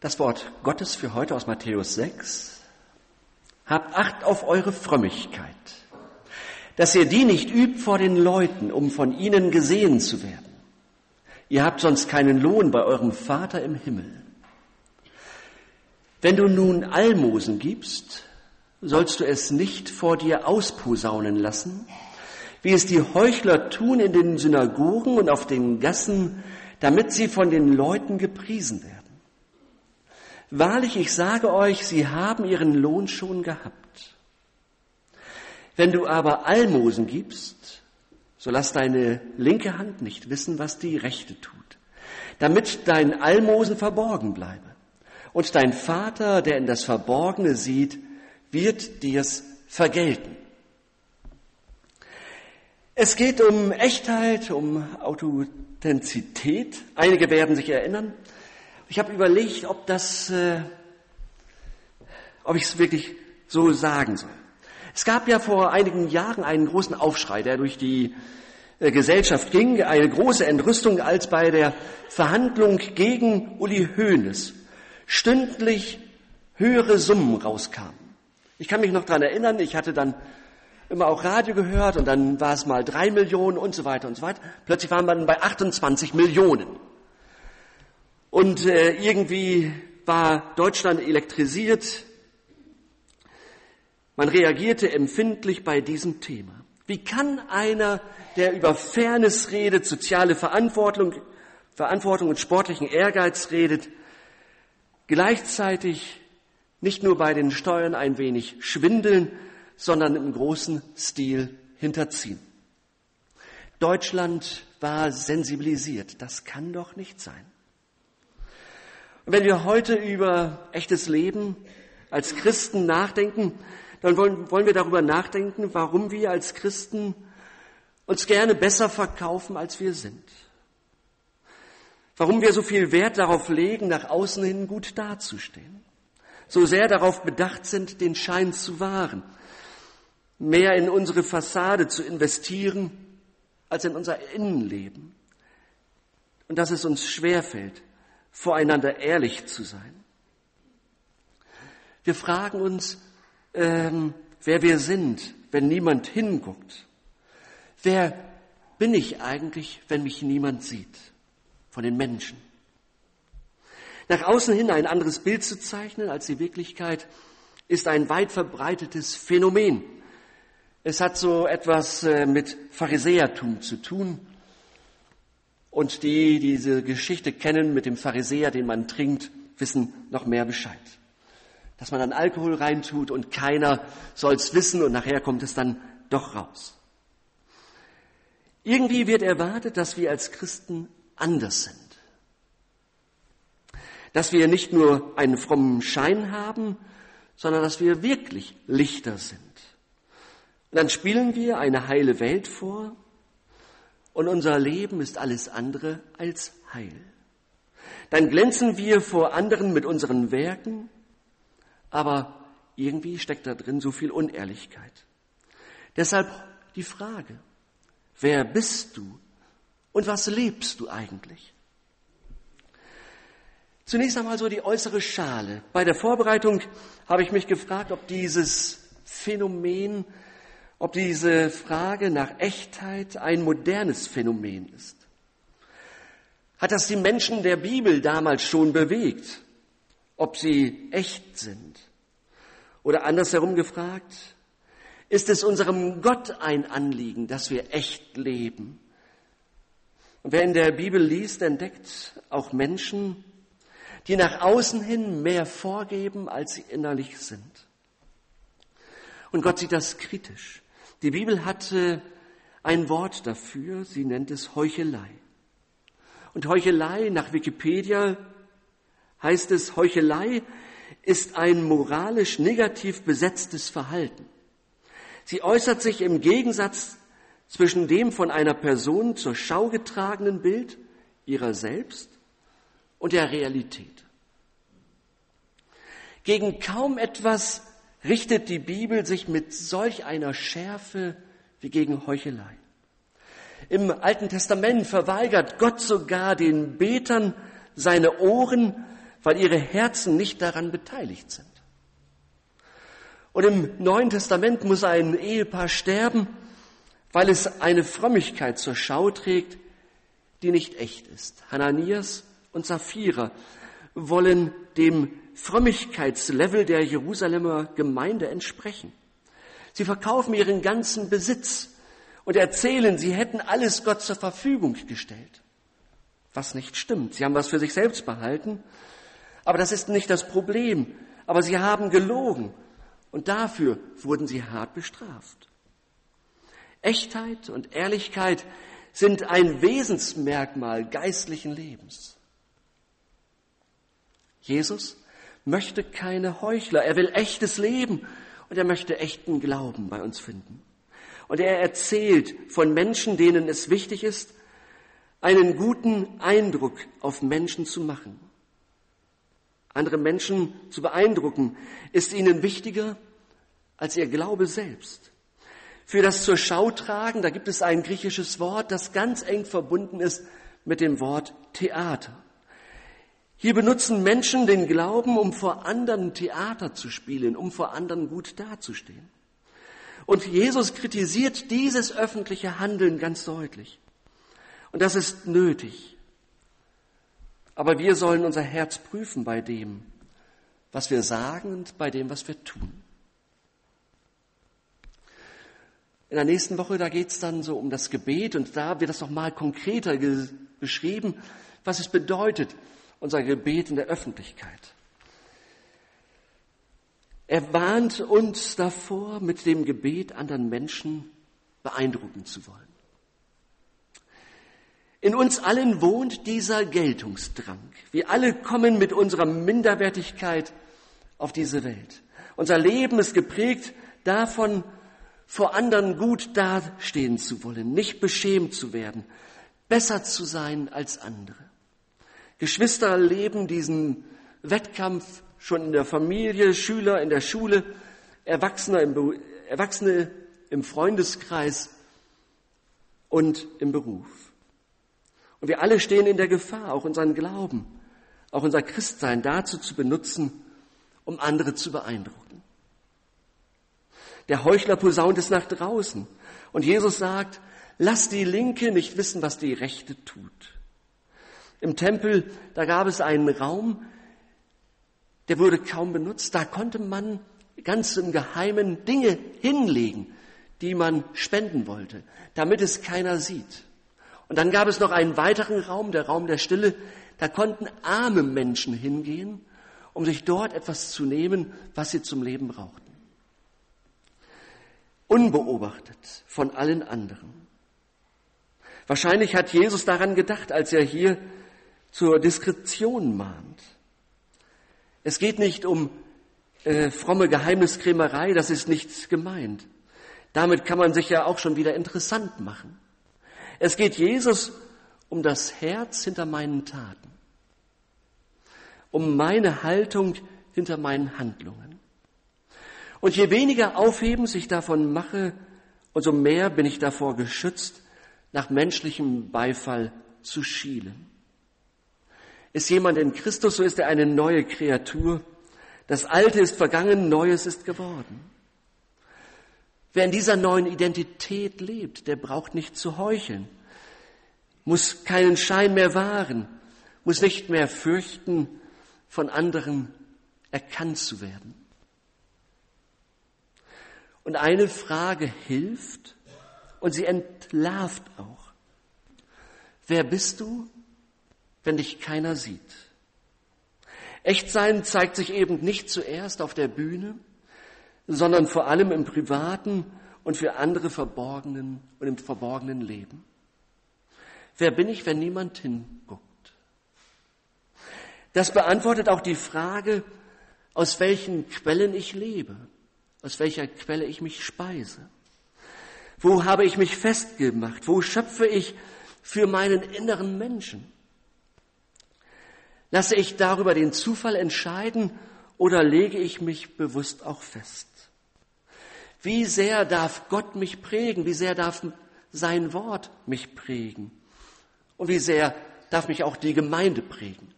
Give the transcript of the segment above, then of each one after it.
Das Wort Gottes für heute aus Matthäus 6. Habt Acht auf eure Frömmigkeit, dass ihr die nicht übt vor den Leuten, um von ihnen gesehen zu werden. Ihr habt sonst keinen Lohn bei eurem Vater im Himmel. Wenn du nun Almosen gibst, sollst du es nicht vor dir ausposaunen lassen, wie es die Heuchler tun in den Synagogen und auf den Gassen, damit sie von den Leuten gepriesen werden. Wahrlich, ich sage euch, sie haben ihren Lohn schon gehabt. Wenn du aber Almosen gibst, so lass deine linke Hand nicht wissen, was die rechte tut, damit dein Almosen verborgen bleibe. Und dein Vater, der in das Verborgene sieht, wird dir's vergelten. Es geht um Echtheit, um Authentizität. Einige werden sich erinnern, ich habe überlegt, ob das, äh, ob ich es wirklich so sagen soll. Es gab ja vor einigen Jahren einen großen Aufschrei, der durch die äh, Gesellschaft ging, eine große Entrüstung, als bei der Verhandlung gegen Uli Hoeneß stündlich höhere Summen rauskamen. Ich kann mich noch dran erinnern, ich hatte dann immer auch Radio gehört und dann war es mal drei Millionen und so weiter und so weiter. Plötzlich waren wir dann bei 28 Millionen. Und äh, irgendwie war Deutschland elektrisiert. Man reagierte empfindlich bei diesem Thema. Wie kann einer, der über Fairness redet, soziale Verantwortung, Verantwortung und sportlichen Ehrgeiz redet, gleichzeitig nicht nur bei den Steuern ein wenig schwindeln, sondern im großen Stil hinterziehen? Deutschland war sensibilisiert. Das kann doch nicht sein. Wenn wir heute über echtes Leben als Christen nachdenken, dann wollen, wollen wir darüber nachdenken, warum wir als Christen uns gerne besser verkaufen, als wir sind. Warum wir so viel Wert darauf legen, nach außen hin gut dazustehen. So sehr darauf bedacht sind, den Schein zu wahren. Mehr in unsere Fassade zu investieren, als in unser Innenleben. Und dass es uns schwerfällt, voreinander ehrlich zu sein. Wir fragen uns, ähm, wer wir sind, wenn niemand hinguckt. Wer bin ich eigentlich, wenn mich niemand sieht von den Menschen? Nach außen hin ein anderes Bild zu zeichnen als die Wirklichkeit ist ein weit verbreitetes Phänomen. Es hat so etwas äh, mit Pharisäertum zu tun. Und die diese Geschichte kennen mit dem Pharisäer, den man trinkt, wissen noch mehr Bescheid. Dass man dann Alkohol reintut und keiner soll's wissen und nachher kommt es dann doch raus. Irgendwie wird erwartet, dass wir als Christen anders sind. Dass wir nicht nur einen frommen Schein haben, sondern dass wir wirklich Lichter sind. Und dann spielen wir eine heile Welt vor, und unser Leben ist alles andere als heil. Dann glänzen wir vor anderen mit unseren Werken, aber irgendwie steckt da drin so viel Unehrlichkeit. Deshalb die Frage, wer bist du und was lebst du eigentlich? Zunächst einmal so die äußere Schale. Bei der Vorbereitung habe ich mich gefragt, ob dieses Phänomen ob diese Frage nach Echtheit ein modernes Phänomen ist. Hat das die Menschen der Bibel damals schon bewegt, ob sie echt sind? Oder andersherum gefragt, ist es unserem Gott ein Anliegen, dass wir echt leben? Und wer in der Bibel liest, entdeckt auch Menschen, die nach außen hin mehr vorgeben, als sie innerlich sind. Und Gott sieht das kritisch. Die Bibel hat ein Wort dafür, sie nennt es Heuchelei. Und Heuchelei nach Wikipedia heißt es, Heuchelei ist ein moralisch negativ besetztes Verhalten. Sie äußert sich im Gegensatz zwischen dem von einer Person zur Schau getragenen Bild ihrer selbst und der Realität. Gegen kaum etwas richtet die Bibel sich mit solch einer Schärfe wie gegen Heuchelei. Im Alten Testament verweigert Gott sogar den Betern seine Ohren, weil ihre Herzen nicht daran beteiligt sind. Und im Neuen Testament muss ein Ehepaar sterben, weil es eine Frömmigkeit zur Schau trägt, die nicht echt ist. Hananias und Sapphira wollen dem Frömmigkeitslevel der Jerusalemer Gemeinde entsprechen. Sie verkaufen ihren ganzen Besitz und erzählen, sie hätten alles Gott zur Verfügung gestellt. Was nicht stimmt. Sie haben was für sich selbst behalten, aber das ist nicht das Problem. Aber sie haben gelogen und dafür wurden sie hart bestraft. Echtheit und Ehrlichkeit sind ein Wesensmerkmal geistlichen Lebens. Jesus möchte keine Heuchler, er will echtes Leben und er möchte echten Glauben bei uns finden. Und er erzählt von Menschen, denen es wichtig ist, einen guten Eindruck auf Menschen zu machen. Andere Menschen zu beeindrucken, ist ihnen wichtiger als ihr Glaube selbst. Für das zur Schau tragen, da gibt es ein griechisches Wort, das ganz eng verbunden ist mit dem Wort Theater. Hier benutzen Menschen den Glauben, um vor anderen Theater zu spielen, um vor anderen gut dazustehen. Und Jesus kritisiert dieses öffentliche Handeln ganz deutlich. Und das ist nötig. Aber wir sollen unser Herz prüfen bei dem, was wir sagen und bei dem, was wir tun. In der nächsten Woche, da geht es dann so um das Gebet und da wird das nochmal konkreter beschrieben, was es bedeutet, unser Gebet in der Öffentlichkeit. Er warnt uns davor, mit dem Gebet anderen Menschen beeindrucken zu wollen. In uns allen wohnt dieser Geltungsdrang. Wir alle kommen mit unserer Minderwertigkeit auf diese Welt. Unser Leben ist geprägt davon, vor anderen gut dastehen zu wollen, nicht beschämt zu werden, besser zu sein als andere. Geschwister leben diesen Wettkampf schon in der Familie, Schüler in der Schule, Erwachsene im, Erwachsene im Freundeskreis und im Beruf. Und wir alle stehen in der Gefahr, auch unseren Glauben, auch unser Christsein dazu zu benutzen, um andere zu beeindrucken. Der Heuchler posaunt es nach draußen. Und Jesus sagt, lass die Linke nicht wissen, was die Rechte tut. Im Tempel, da gab es einen Raum, der wurde kaum benutzt. Da konnte man ganz im Geheimen Dinge hinlegen, die man spenden wollte, damit es keiner sieht. Und dann gab es noch einen weiteren Raum, der Raum der Stille. Da konnten arme Menschen hingehen, um sich dort etwas zu nehmen, was sie zum Leben brauchten. Unbeobachtet von allen anderen. Wahrscheinlich hat Jesus daran gedacht, als er hier zur Diskretion mahnt. Es geht nicht um äh, fromme Geheimniskrämerei, das ist nichts gemeint. Damit kann man sich ja auch schon wieder interessant machen. Es geht Jesus um das Herz hinter meinen Taten, um meine Haltung hinter meinen Handlungen. Und je weniger Aufhebens ich davon mache, umso mehr bin ich davor geschützt, nach menschlichem Beifall zu schielen. Ist jemand in Christus, so ist er eine neue Kreatur. Das Alte ist vergangen, Neues ist geworden. Wer in dieser neuen Identität lebt, der braucht nicht zu heucheln, muss keinen Schein mehr wahren, muss nicht mehr fürchten, von anderen erkannt zu werden. Und eine Frage hilft und sie entlarvt auch. Wer bist du wenn dich keiner sieht. Echtsein zeigt sich eben nicht zuerst auf der Bühne, sondern vor allem im privaten und für andere verborgenen und im verborgenen Leben. Wer bin ich, wenn niemand hinguckt? Das beantwortet auch die Frage, aus welchen Quellen ich lebe, aus welcher Quelle ich mich speise. Wo habe ich mich festgemacht? Wo schöpfe ich für meinen inneren Menschen? Lasse ich darüber den Zufall entscheiden oder lege ich mich bewusst auch fest? Wie sehr darf Gott mich prägen? Wie sehr darf sein Wort mich prägen? Und wie sehr darf mich auch die Gemeinde prägen?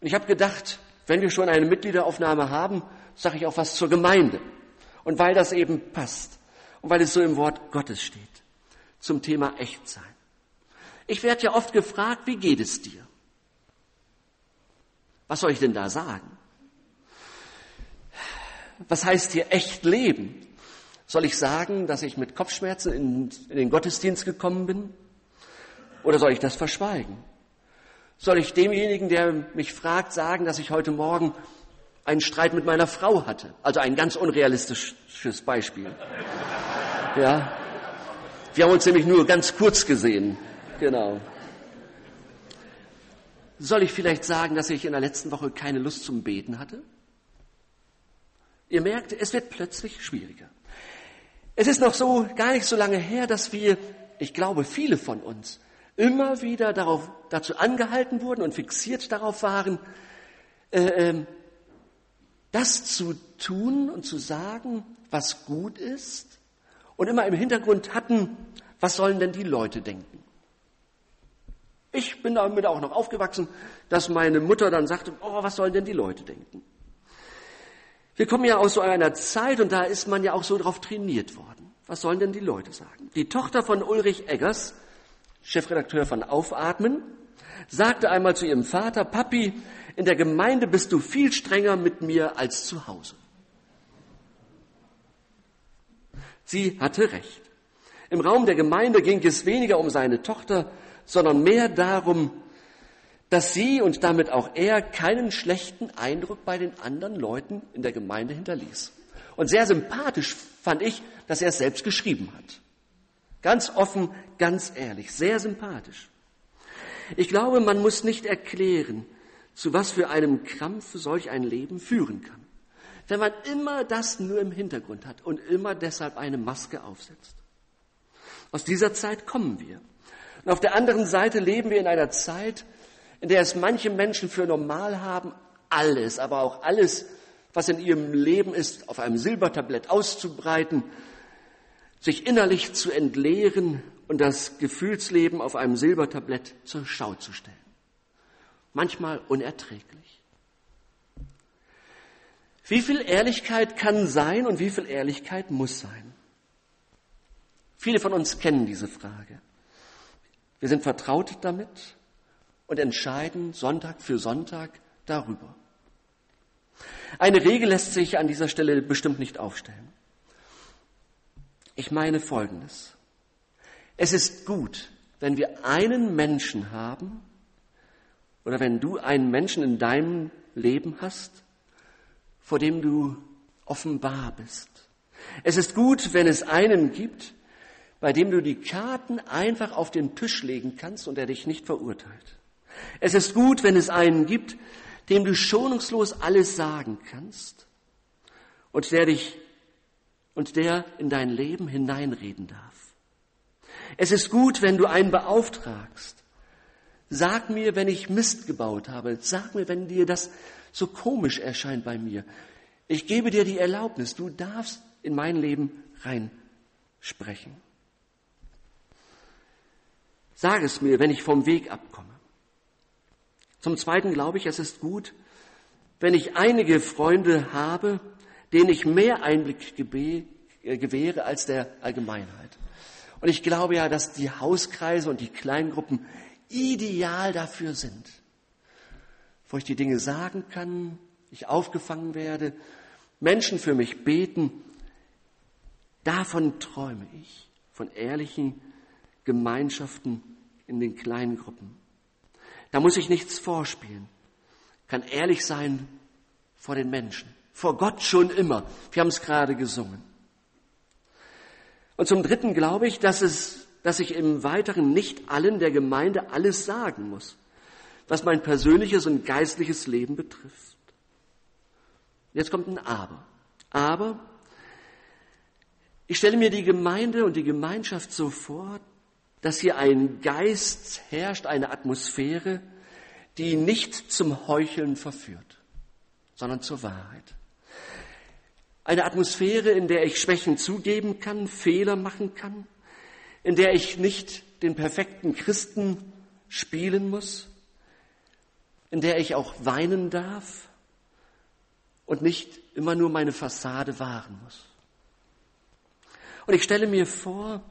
Und ich habe gedacht, wenn wir schon eine Mitgliederaufnahme haben, sage ich auch was zur Gemeinde. Und weil das eben passt und weil es so im Wort Gottes steht, zum Thema Echtsein. Ich werde ja oft gefragt, wie geht es dir? Was soll ich denn da sagen? Was heißt hier echt leben? Soll ich sagen, dass ich mit Kopfschmerzen in, in den Gottesdienst gekommen bin? Oder soll ich das verschweigen? Soll ich demjenigen, der mich fragt, sagen, dass ich heute Morgen einen Streit mit meiner Frau hatte? Also ein ganz unrealistisches Beispiel. Ja. Wir haben uns nämlich nur ganz kurz gesehen. Genau. Soll ich vielleicht sagen, dass ich in der letzten Woche keine Lust zum Beten hatte? Ihr merkt, es wird plötzlich schwieriger. Es ist noch so gar nicht so lange her, dass wir, ich glaube, viele von uns immer wieder darauf, dazu angehalten wurden und fixiert darauf waren, äh, ähm, das zu tun und zu sagen, was gut ist und immer im Hintergrund hatten, was sollen denn die Leute denken? Ich bin damit auch noch aufgewachsen, dass meine Mutter dann sagte, oh, was sollen denn die Leute denken? Wir kommen ja aus so einer Zeit und da ist man ja auch so drauf trainiert worden. Was sollen denn die Leute sagen? Die Tochter von Ulrich Eggers, Chefredakteur von Aufatmen, sagte einmal zu ihrem Vater, Papi, in der Gemeinde bist du viel strenger mit mir als zu Hause. Sie hatte recht. Im Raum der Gemeinde ging es weniger um seine Tochter, sondern mehr darum, dass sie und damit auch er keinen schlechten Eindruck bei den anderen Leuten in der Gemeinde hinterließ. Und sehr sympathisch fand ich, dass er es selbst geschrieben hat. Ganz offen, ganz ehrlich, sehr sympathisch. Ich glaube, man muss nicht erklären, zu was für einem Krampf solch ein Leben führen kann, wenn man immer das nur im Hintergrund hat und immer deshalb eine Maske aufsetzt. Aus dieser Zeit kommen wir. Und auf der anderen Seite leben wir in einer Zeit, in der es manche Menschen für normal haben, alles, aber auch alles, was in ihrem Leben ist, auf einem Silbertablett auszubreiten, sich innerlich zu entleeren und das Gefühlsleben auf einem Silbertablett zur Schau zu stellen. Manchmal unerträglich. Wie viel Ehrlichkeit kann sein und wie viel Ehrlichkeit muss sein? Viele von uns kennen diese Frage. Wir sind vertraut damit und entscheiden Sonntag für Sonntag darüber. Eine Regel lässt sich an dieser Stelle bestimmt nicht aufstellen. Ich meine Folgendes. Es ist gut, wenn wir einen Menschen haben oder wenn du einen Menschen in deinem Leben hast, vor dem du offenbar bist. Es ist gut, wenn es einen gibt, bei dem du die Karten einfach auf den Tisch legen kannst und er dich nicht verurteilt. Es ist gut, wenn es einen gibt, dem du schonungslos alles sagen kannst und der dich und der in dein Leben hineinreden darf. Es ist gut, wenn du einen beauftragst. Sag mir, wenn ich Mist gebaut habe. Sag mir, wenn dir das so komisch erscheint bei mir. Ich gebe dir die Erlaubnis. Du darfst in mein Leben reinsprechen. Sag es mir, wenn ich vom Weg abkomme. Zum Zweiten glaube ich, es ist gut, wenn ich einige Freunde habe, denen ich mehr Einblick äh, gewähre als der Allgemeinheit. Und ich glaube ja, dass die Hauskreise und die Kleingruppen ideal dafür sind, wo ich die Dinge sagen kann, ich aufgefangen werde, Menschen für mich beten. Davon träume ich, von ehrlichen Gemeinschaften in den kleinen Gruppen. Da muss ich nichts vorspielen. Kann ehrlich sein vor den Menschen. Vor Gott schon immer. Wir haben es gerade gesungen. Und zum Dritten glaube ich, dass es, dass ich im Weiteren nicht allen der Gemeinde alles sagen muss, was mein persönliches und geistliches Leben betrifft. Jetzt kommt ein Aber. Aber ich stelle mir die Gemeinde und die Gemeinschaft so vor, dass hier ein Geist herrscht, eine Atmosphäre, die nicht zum Heucheln verführt, sondern zur Wahrheit. Eine Atmosphäre, in der ich Schwächen zugeben kann, Fehler machen kann, in der ich nicht den perfekten Christen spielen muss, in der ich auch weinen darf und nicht immer nur meine Fassade wahren muss. Und ich stelle mir vor,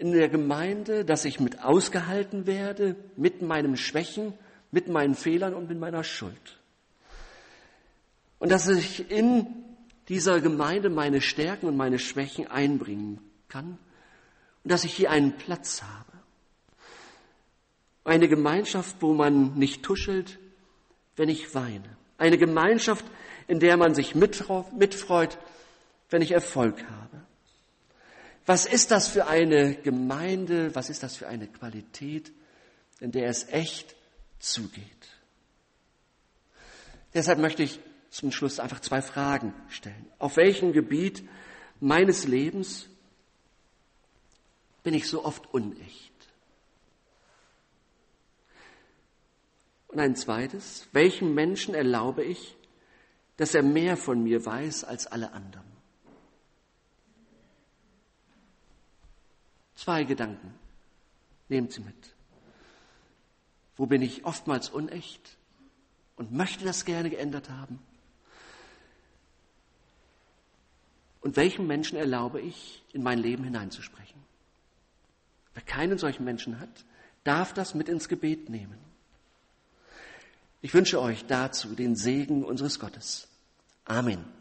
in der Gemeinde, dass ich mit ausgehalten werde, mit meinen Schwächen, mit meinen Fehlern und mit meiner Schuld. Und dass ich in dieser Gemeinde meine Stärken und meine Schwächen einbringen kann und dass ich hier einen Platz habe. Eine Gemeinschaft, wo man nicht tuschelt, wenn ich weine. Eine Gemeinschaft, in der man sich mitfreut, wenn ich Erfolg habe. Was ist das für eine Gemeinde? Was ist das für eine Qualität, in der es echt zugeht? Deshalb möchte ich zum Schluss einfach zwei Fragen stellen. Auf welchem Gebiet meines Lebens bin ich so oft unecht? Und ein zweites, welchem Menschen erlaube ich, dass er mehr von mir weiß als alle anderen? Zwei Gedanken. Nehmt sie mit. Wo bin ich oftmals unecht und möchte das gerne geändert haben? Und welchem Menschen erlaube ich, in mein Leben hineinzusprechen? Wer keinen solchen Menschen hat, darf das mit ins Gebet nehmen. Ich wünsche euch dazu den Segen unseres Gottes. Amen.